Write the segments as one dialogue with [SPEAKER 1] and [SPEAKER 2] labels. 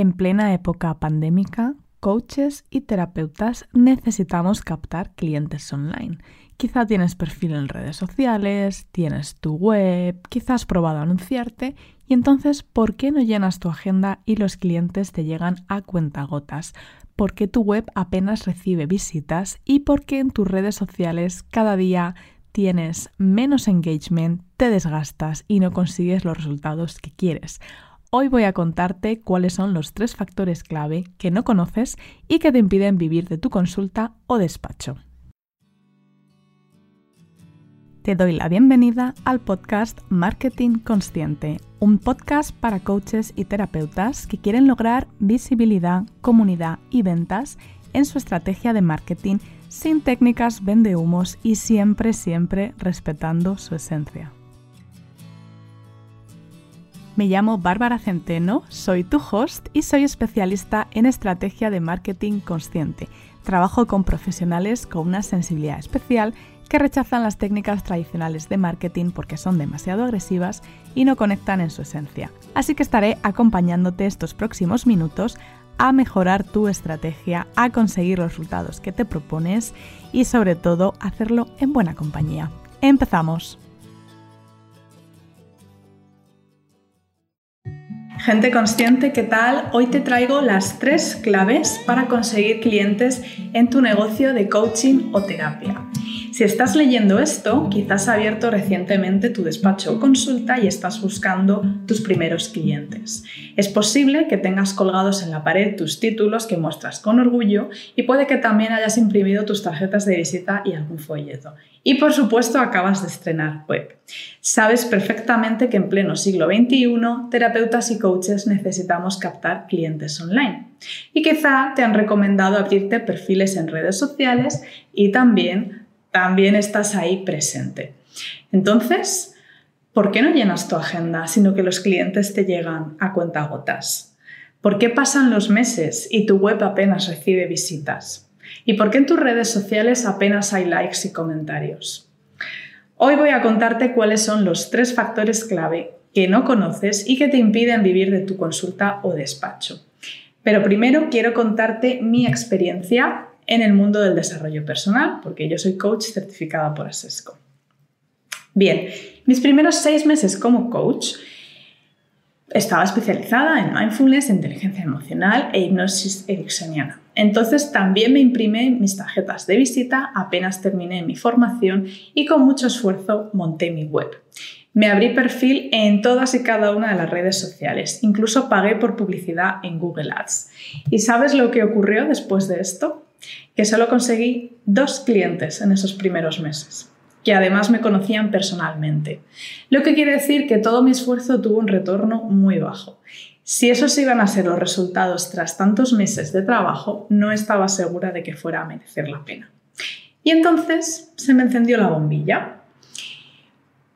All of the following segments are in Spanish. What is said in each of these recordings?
[SPEAKER 1] En plena época pandémica, coaches y terapeutas necesitamos captar clientes online. Quizá tienes perfil en redes sociales, tienes tu web, quizás has probado anunciarte y entonces, ¿por qué no llenas tu agenda y los clientes te llegan a cuentagotas? ¿Por qué tu web apenas recibe visitas y por qué en tus redes sociales cada día tienes menos engagement, te desgastas y no consigues los resultados que quieres? Hoy voy a contarte cuáles son los tres factores clave que no conoces y que te impiden vivir de tu consulta o despacho. Te doy la bienvenida al podcast Marketing Consciente, un podcast para coaches y terapeutas que quieren lograr visibilidad, comunidad y ventas en su estrategia de marketing sin técnicas vendehumos y siempre, siempre respetando su esencia. Me llamo Bárbara Centeno, soy tu host y soy especialista en estrategia de marketing consciente. Trabajo con profesionales con una sensibilidad especial que rechazan las técnicas tradicionales de marketing porque son demasiado agresivas y no conectan en su esencia. Así que estaré acompañándote estos próximos minutos a mejorar tu estrategia, a conseguir los resultados que te propones y sobre todo hacerlo en buena compañía. Empezamos. Gente consciente, ¿qué tal? Hoy te traigo las tres claves para conseguir clientes en tu negocio de coaching o terapia. Si estás leyendo esto, quizás has abierto recientemente tu despacho o consulta y estás buscando tus primeros clientes. Es posible que tengas colgados en la pared tus títulos que muestras con orgullo y puede que también hayas imprimido tus tarjetas de visita y algún folleto. Y por supuesto acabas de estrenar web. Sabes perfectamente que en pleno siglo XXI, terapeutas y coaches necesitamos captar clientes online. Y quizá te han recomendado abrirte perfiles en redes sociales y también, también estás ahí presente. Entonces, ¿por qué no llenas tu agenda, sino que los clientes te llegan a cuentagotas? ¿Por qué pasan los meses y tu web apenas recibe visitas? ¿Y por qué en tus redes sociales apenas hay likes y comentarios? Hoy voy a contarte cuáles son los tres factores clave que no conoces y que te impiden vivir de tu consulta o despacho. Pero primero quiero contarte mi experiencia en el mundo del desarrollo personal, porque yo soy coach certificada por ASESCO. Bien, mis primeros seis meses como coach estaba especializada en mindfulness, inteligencia emocional e hipnosis ericksoniana. Entonces también me imprimí mis tarjetas de visita apenas terminé mi formación y con mucho esfuerzo monté mi web. Me abrí perfil en todas y cada una de las redes sociales, incluso pagué por publicidad en Google Ads. ¿Y sabes lo que ocurrió después de esto? Que solo conseguí dos clientes en esos primeros meses que además me conocían personalmente. Lo que quiere decir que todo mi esfuerzo tuvo un retorno muy bajo. Si esos iban a ser los resultados tras tantos meses de trabajo, no estaba segura de que fuera a merecer la pena. Y entonces se me encendió la bombilla.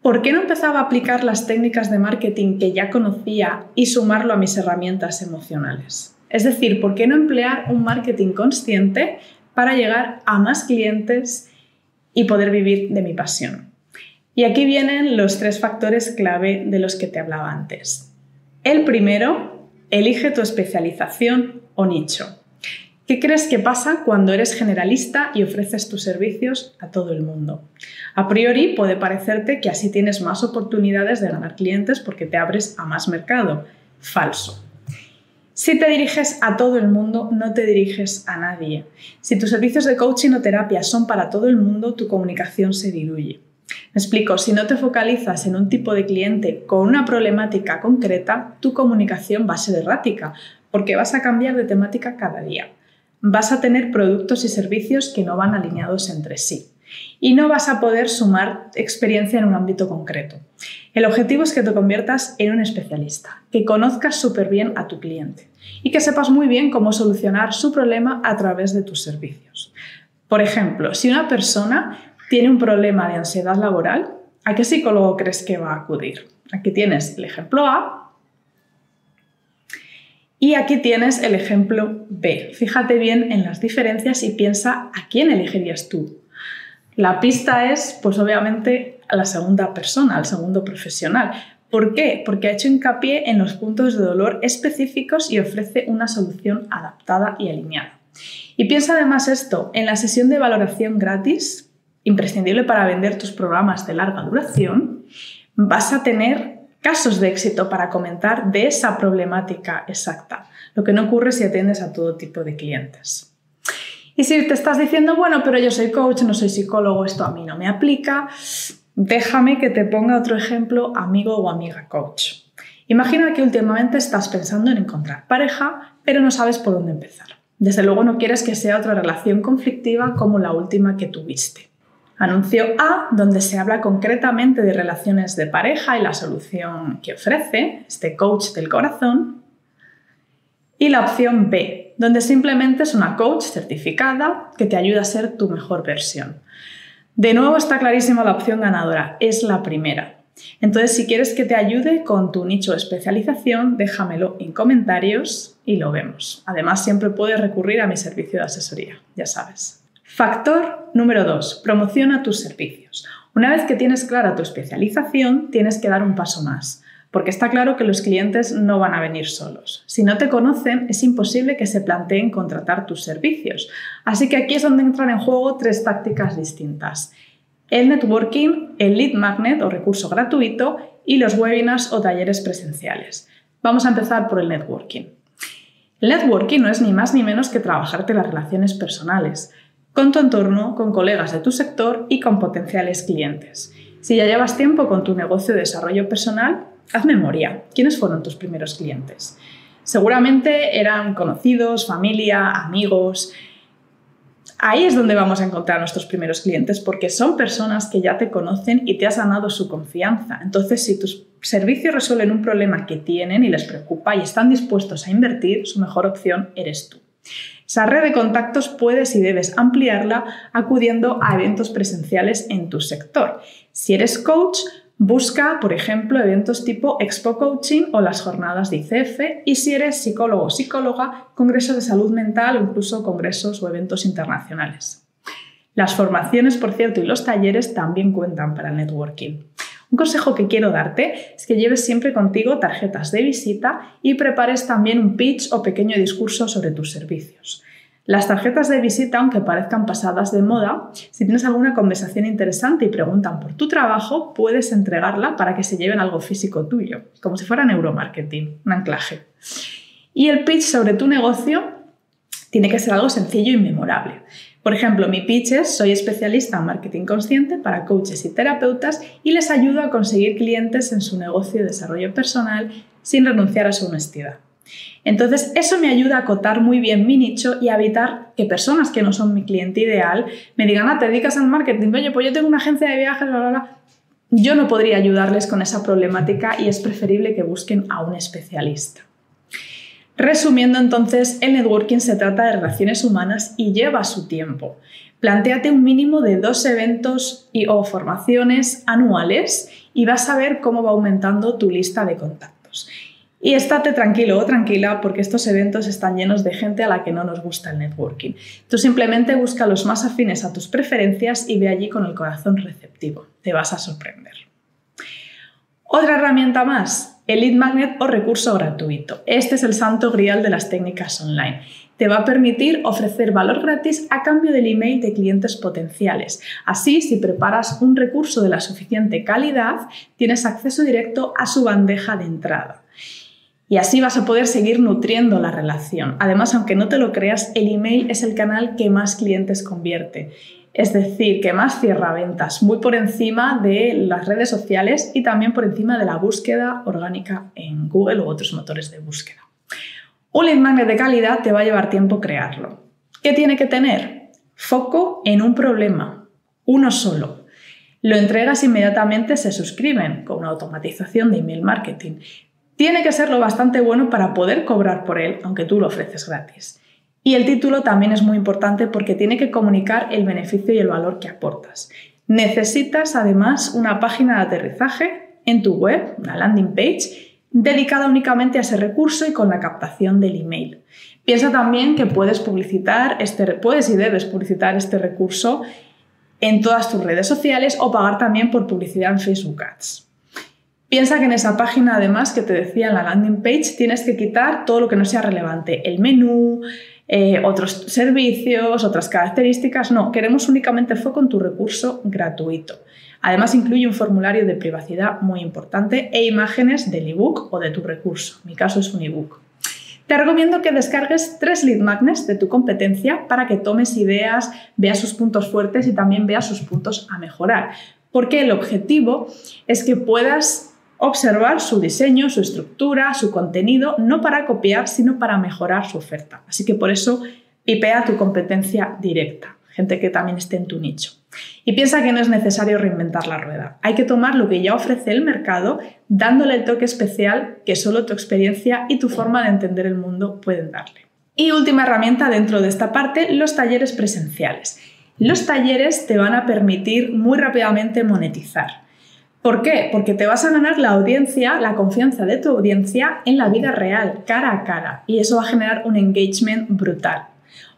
[SPEAKER 1] ¿Por qué no empezaba a aplicar las técnicas de marketing que ya conocía y sumarlo a mis herramientas emocionales? Es decir, ¿por qué no emplear un marketing consciente para llegar a más clientes y poder vivir de mi pasión. Y aquí vienen los tres factores clave de los que te hablaba antes. El primero, elige tu especialización o nicho. ¿Qué crees que pasa cuando eres generalista y ofreces tus servicios a todo el mundo? A priori puede parecerte que así tienes más oportunidades de ganar clientes porque te abres a más mercado. Falso. Si te diriges a todo el mundo, no te diriges a nadie. Si tus servicios de coaching o terapia son para todo el mundo, tu comunicación se diluye. Me explico, si no te focalizas en un tipo de cliente con una problemática concreta, tu comunicación va a ser errática, porque vas a cambiar de temática cada día. Vas a tener productos y servicios que no van alineados entre sí y no vas a poder sumar experiencia en un ámbito concreto. El objetivo es que te conviertas en un especialista, que conozcas súper bien a tu cliente y que sepas muy bien cómo solucionar su problema a través de tus servicios. Por ejemplo, si una persona tiene un problema de ansiedad laboral, ¿a qué psicólogo crees que va a acudir? Aquí tienes el ejemplo A y aquí tienes el ejemplo B. Fíjate bien en las diferencias y piensa a quién elegirías tú la pista es, pues obviamente, a la segunda persona, al segundo profesional. ¿Por qué? Porque ha hecho hincapié en los puntos de dolor específicos y ofrece una solución adaptada y alineada. Y piensa además esto, en la sesión de valoración gratis, imprescindible para vender tus programas de larga duración, vas a tener casos de éxito para comentar de esa problemática exacta, lo que no ocurre si atiendes a todo tipo de clientes. Y si te estás diciendo, bueno, pero yo soy coach, no soy psicólogo, esto a mí no me aplica, déjame que te ponga otro ejemplo, amigo o amiga coach. Imagina que últimamente estás pensando en encontrar pareja, pero no sabes por dónde empezar. Desde luego no quieres que sea otra relación conflictiva como la última que tuviste. Anuncio A, donde se habla concretamente de relaciones de pareja y la solución que ofrece este coach del corazón. Y la opción B, donde simplemente es una coach certificada que te ayuda a ser tu mejor versión. De nuevo está clarísima la opción ganadora, es la primera. Entonces, si quieres que te ayude con tu nicho de especialización, déjamelo en comentarios y lo vemos. Además, siempre puedes recurrir a mi servicio de asesoría, ya sabes. Factor número 2. Promociona tus servicios. Una vez que tienes clara tu especialización, tienes que dar un paso más, porque está claro que los clientes no van a venir solos. Si no te conocen, es imposible que se planteen contratar tus servicios. Así que aquí es donde entran en juego tres tácticas distintas. El networking, el lead magnet o recurso gratuito y los webinars o talleres presenciales. Vamos a empezar por el networking. El networking no es ni más ni menos que trabajarte las relaciones personales con tu entorno, con colegas de tu sector y con potenciales clientes. Si ya llevas tiempo con tu negocio de desarrollo personal, haz memoria. ¿Quiénes fueron tus primeros clientes? Seguramente eran conocidos, familia, amigos. Ahí es donde vamos a encontrar a nuestros primeros clientes porque son personas que ya te conocen y te has ganado su confianza. Entonces, si tus servicios resuelven un problema que tienen y les preocupa y están dispuestos a invertir, su mejor opción eres tú. Esa red de contactos puedes y debes ampliarla acudiendo a eventos presenciales en tu sector. Si eres coach, busca, por ejemplo, eventos tipo Expo Coaching o las jornadas de ICF y si eres psicólogo o psicóloga, congresos de salud mental o incluso congresos o eventos internacionales. Las formaciones, por cierto, y los talleres también cuentan para el networking. Un consejo que quiero darte es que lleves siempre contigo tarjetas de visita y prepares también un pitch o pequeño discurso sobre tus servicios. Las tarjetas de visita, aunque parezcan pasadas de moda, si tienes alguna conversación interesante y preguntan por tu trabajo, puedes entregarla para que se lleven algo físico tuyo, como si fuera neuromarketing, un anclaje. Y el pitch sobre tu negocio tiene que ser algo sencillo y memorable. Por ejemplo, mi pitch es, soy especialista en marketing consciente para coaches y terapeutas y les ayudo a conseguir clientes en su negocio de desarrollo personal sin renunciar a su honestidad. Entonces, eso me ayuda a acotar muy bien mi nicho y a evitar que personas que no son mi cliente ideal me digan, ah, te dedicas al marketing, oye, pues yo tengo una agencia de viajes, bla, bla, bla. Yo no podría ayudarles con esa problemática y es preferible que busquen a un especialista. Resumiendo entonces, el networking se trata de relaciones humanas y lleva su tiempo. Plantéate un mínimo de dos eventos y o formaciones anuales y vas a ver cómo va aumentando tu lista de contactos. Y estate tranquilo o tranquila porque estos eventos están llenos de gente a la que no nos gusta el networking. Tú simplemente busca los más afines a tus preferencias y ve allí con el corazón receptivo. Te vas a sorprender. Otra herramienta más, el lead magnet o recurso gratuito. Este es el santo grial de las técnicas online. Te va a permitir ofrecer valor gratis a cambio del email de clientes potenciales. Así, si preparas un recurso de la suficiente calidad, tienes acceso directo a su bandeja de entrada. Y así vas a poder seguir nutriendo la relación. Además, aunque no te lo creas, el email es el canal que más clientes convierte es decir, que más cierra ventas, muy por encima de las redes sociales y también por encima de la búsqueda orgánica en Google u otros motores de búsqueda. Un lead magnet de calidad te va a llevar tiempo crearlo. ¿Qué tiene que tener? Foco en un problema, uno solo. Lo entregas inmediatamente, se suscriben con una automatización de email marketing. Tiene que serlo bastante bueno para poder cobrar por él, aunque tú lo ofreces gratis. Y el título también es muy importante porque tiene que comunicar el beneficio y el valor que aportas. Necesitas además una página de aterrizaje en tu web, una landing page, dedicada únicamente a ese recurso y con la captación del email. Piensa también que puedes publicitar este, puedes y debes publicitar este recurso en todas tus redes sociales o pagar también por publicidad en Facebook Ads. Piensa que en esa página, además, que te decía en la landing page, tienes que quitar todo lo que no sea relevante. El menú, eh, otros servicios, otras características. No, queremos únicamente foco en tu recurso gratuito. Además, incluye un formulario de privacidad muy importante e imágenes del ebook o de tu recurso. En mi caso es un ebook. Te recomiendo que descargues tres lead magnets de tu competencia para que tomes ideas, veas sus puntos fuertes y también veas sus puntos a mejorar. Porque el objetivo es que puedas observar su diseño, su estructura, su contenido, no para copiar, sino para mejorar su oferta. Así que por eso pipea tu competencia directa, gente que también esté en tu nicho. Y piensa que no es necesario reinventar la rueda. Hay que tomar lo que ya ofrece el mercado, dándole el toque especial que solo tu experiencia y tu forma de entender el mundo pueden darle. Y última herramienta dentro de esta parte, los talleres presenciales. Los talleres te van a permitir muy rápidamente monetizar. ¿Por qué? Porque te vas a ganar la audiencia, la confianza de tu audiencia en la vida real, cara a cara, y eso va a generar un engagement brutal.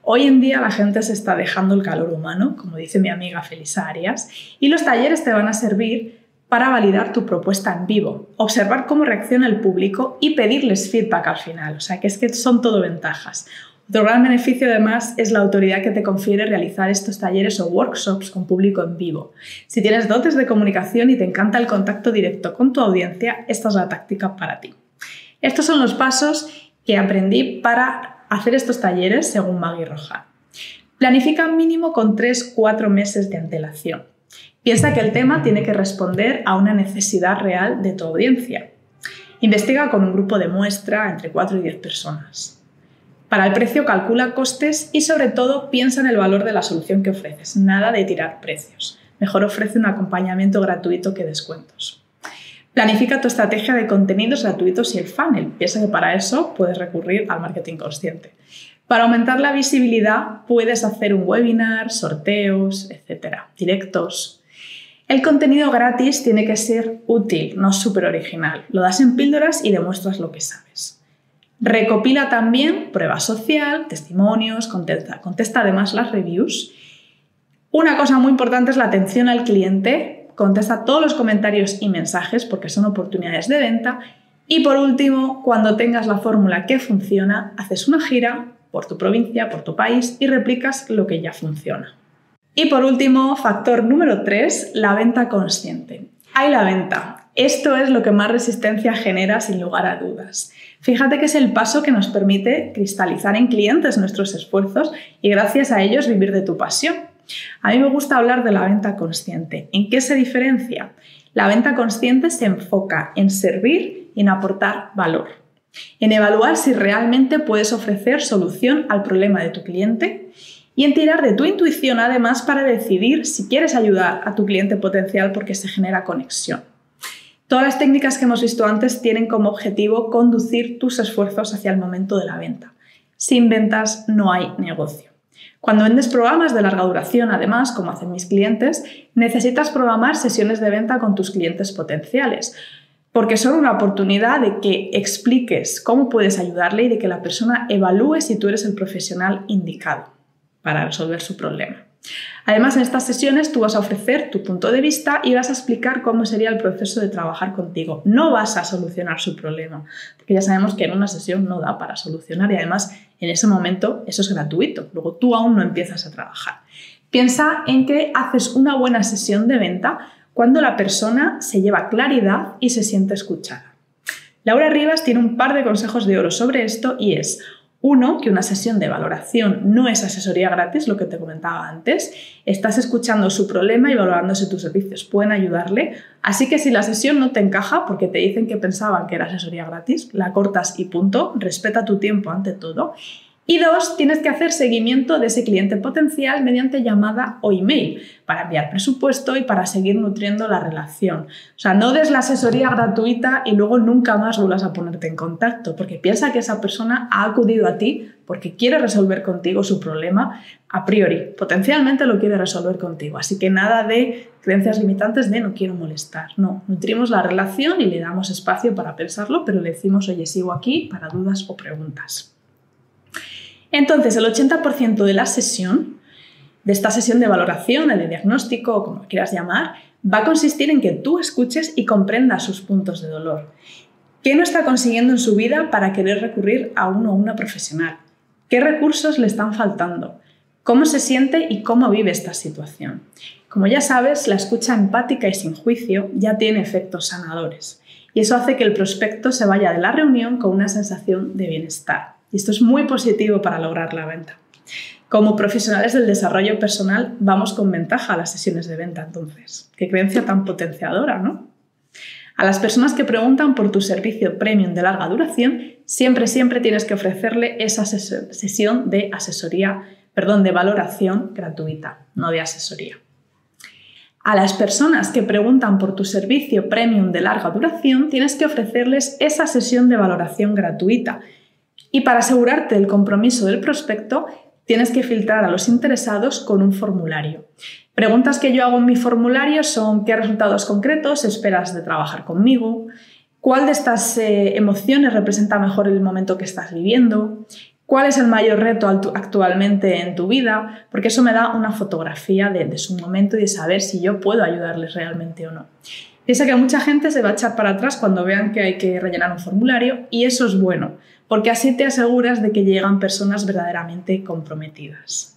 [SPEAKER 1] Hoy en día la gente se está dejando el calor humano, como dice mi amiga Felisa Arias, y los talleres te van a servir para validar tu propuesta en vivo, observar cómo reacciona el público y pedirles feedback al final. O sea, que es que son todo ventajas. Otro gran beneficio además es la autoridad que te confiere realizar estos talleres o workshops con público en vivo. Si tienes dotes de comunicación y te encanta el contacto directo con tu audiencia, esta es la táctica para ti. Estos son los pasos que aprendí para hacer estos talleres según Maggie Roja. Planifica mínimo con 3-4 meses de antelación. Piensa que el tema tiene que responder a una necesidad real de tu audiencia. Investiga con un grupo de muestra entre 4 y 10 personas. Para el precio calcula costes y sobre todo piensa en el valor de la solución que ofreces, nada de tirar precios. Mejor ofrece un acompañamiento gratuito que descuentos. Planifica tu estrategia de contenidos gratuitos y el funnel. Piensa que para eso puedes recurrir al marketing consciente. Para aumentar la visibilidad puedes hacer un webinar, sorteos, etcétera, directos. El contenido gratis tiene que ser útil, no súper original. Lo das en píldoras y demuestras lo que sabes. Recopila también prueba social, testimonios, contesta, contesta además las reviews. Una cosa muy importante es la atención al cliente, contesta todos los comentarios y mensajes porque son oportunidades de venta. Y por último, cuando tengas la fórmula que funciona, haces una gira por tu provincia, por tu país y replicas lo que ya funciona. Y por último, factor número 3, la venta consciente. Hay la venta. Esto es lo que más resistencia genera sin lugar a dudas. Fíjate que es el paso que nos permite cristalizar en clientes nuestros esfuerzos y gracias a ellos vivir de tu pasión. A mí me gusta hablar de la venta consciente. ¿En qué se diferencia? La venta consciente se enfoca en servir y en aportar valor, en evaluar si realmente puedes ofrecer solución al problema de tu cliente y en tirar de tu intuición además para decidir si quieres ayudar a tu cliente potencial porque se genera conexión. Todas las técnicas que hemos visto antes tienen como objetivo conducir tus esfuerzos hacia el momento de la venta. Sin ventas no hay negocio. Cuando vendes programas de larga duración, además, como hacen mis clientes, necesitas programar sesiones de venta con tus clientes potenciales, porque son una oportunidad de que expliques cómo puedes ayudarle y de que la persona evalúe si tú eres el profesional indicado para resolver su problema. Además, en estas sesiones tú vas a ofrecer tu punto de vista y vas a explicar cómo sería el proceso de trabajar contigo. No vas a solucionar su problema, porque ya sabemos que en una sesión no da para solucionar y además en ese momento eso es gratuito. Luego tú aún no empiezas a trabajar. Piensa en que haces una buena sesión de venta cuando la persona se lleva claridad y se siente escuchada. Laura Rivas tiene un par de consejos de oro sobre esto y es uno, que una sesión de valoración no es asesoría gratis, lo que te comentaba antes. Estás escuchando su problema y valorando si tus servicios pueden ayudarle. Así que si la sesión no te encaja porque te dicen que pensaban que era asesoría gratis, la cortas y punto. Respeta tu tiempo ante todo. Y dos, tienes que hacer seguimiento de ese cliente potencial mediante llamada o email para enviar presupuesto y para seguir nutriendo la relación. O sea, no des la asesoría gratuita y luego nunca más vuelvas a ponerte en contacto, porque piensa que esa persona ha acudido a ti porque quiere resolver contigo su problema a priori. Potencialmente lo quiere resolver contigo. Así que nada de creencias limitantes de no quiero molestar. No, nutrimos la relación y le damos espacio para pensarlo, pero le decimos, oye, sigo aquí para dudas o preguntas. Entonces, el 80% de la sesión, de esta sesión de valoración, de diagnóstico o como quieras llamar, va a consistir en que tú escuches y comprendas sus puntos de dolor. ¿Qué no está consiguiendo en su vida para querer recurrir a uno o una profesional? ¿Qué recursos le están faltando? ¿Cómo se siente y cómo vive esta situación? Como ya sabes, la escucha empática y sin juicio ya tiene efectos sanadores y eso hace que el prospecto se vaya de la reunión con una sensación de bienestar. Y esto es muy positivo para lograr la venta. Como profesionales del desarrollo personal vamos con ventaja a las sesiones de venta entonces. Qué creencia tan potenciadora, ¿no? A las personas que preguntan por tu servicio premium de larga duración, siempre, siempre tienes que ofrecerle esa sesión de asesoría, perdón, de valoración gratuita, no de asesoría. A las personas que preguntan por tu servicio premium de larga duración, tienes que ofrecerles esa sesión de valoración gratuita. Y para asegurarte del compromiso del prospecto, tienes que filtrar a los interesados con un formulario. Preguntas que yo hago en mi formulario son qué resultados concretos esperas de trabajar conmigo, cuál de estas eh, emociones representa mejor el momento que estás viviendo, cuál es el mayor reto actualmente en tu vida, porque eso me da una fotografía de, de su momento y de saber si yo puedo ayudarles realmente o no. Piensa que mucha gente se va a echar para atrás cuando vean que hay que rellenar un formulario y eso es bueno, porque así te aseguras de que llegan personas verdaderamente comprometidas.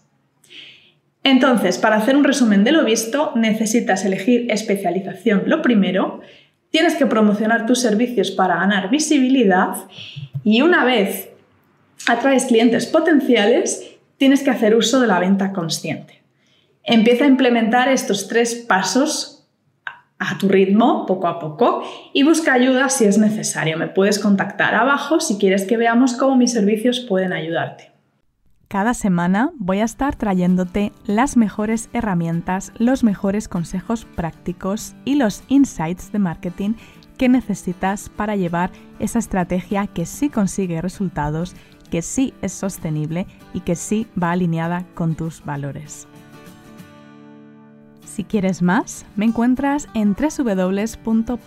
[SPEAKER 1] Entonces, para hacer un resumen de lo visto, necesitas elegir especialización lo primero, tienes que promocionar tus servicios para ganar visibilidad y una vez atraes clientes potenciales, tienes que hacer uso de la venta consciente. Empieza a implementar estos tres pasos a tu ritmo, poco a poco, y busca ayuda si es necesario. Me puedes contactar abajo si quieres que veamos cómo mis servicios pueden ayudarte.
[SPEAKER 2] Cada semana voy a estar trayéndote las mejores herramientas, los mejores consejos prácticos y los insights de marketing que necesitas para llevar esa estrategia que sí consigue resultados, que sí es sostenible y que sí va alineada con tus valores. Si quieres más, me encuentras en www.par.coach,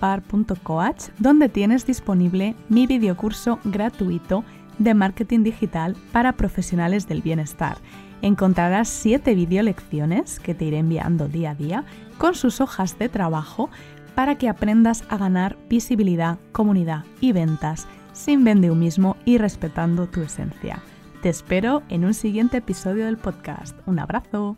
[SPEAKER 2] donde tienes disponible mi videocurso gratuito de marketing digital para profesionales del bienestar. Encontrarás 7 videolecciones que te iré enviando día a día con sus hojas de trabajo para que aprendas a ganar visibilidad, comunidad y ventas sin mismo y respetando tu esencia. Te espero en un siguiente episodio del podcast. Un abrazo.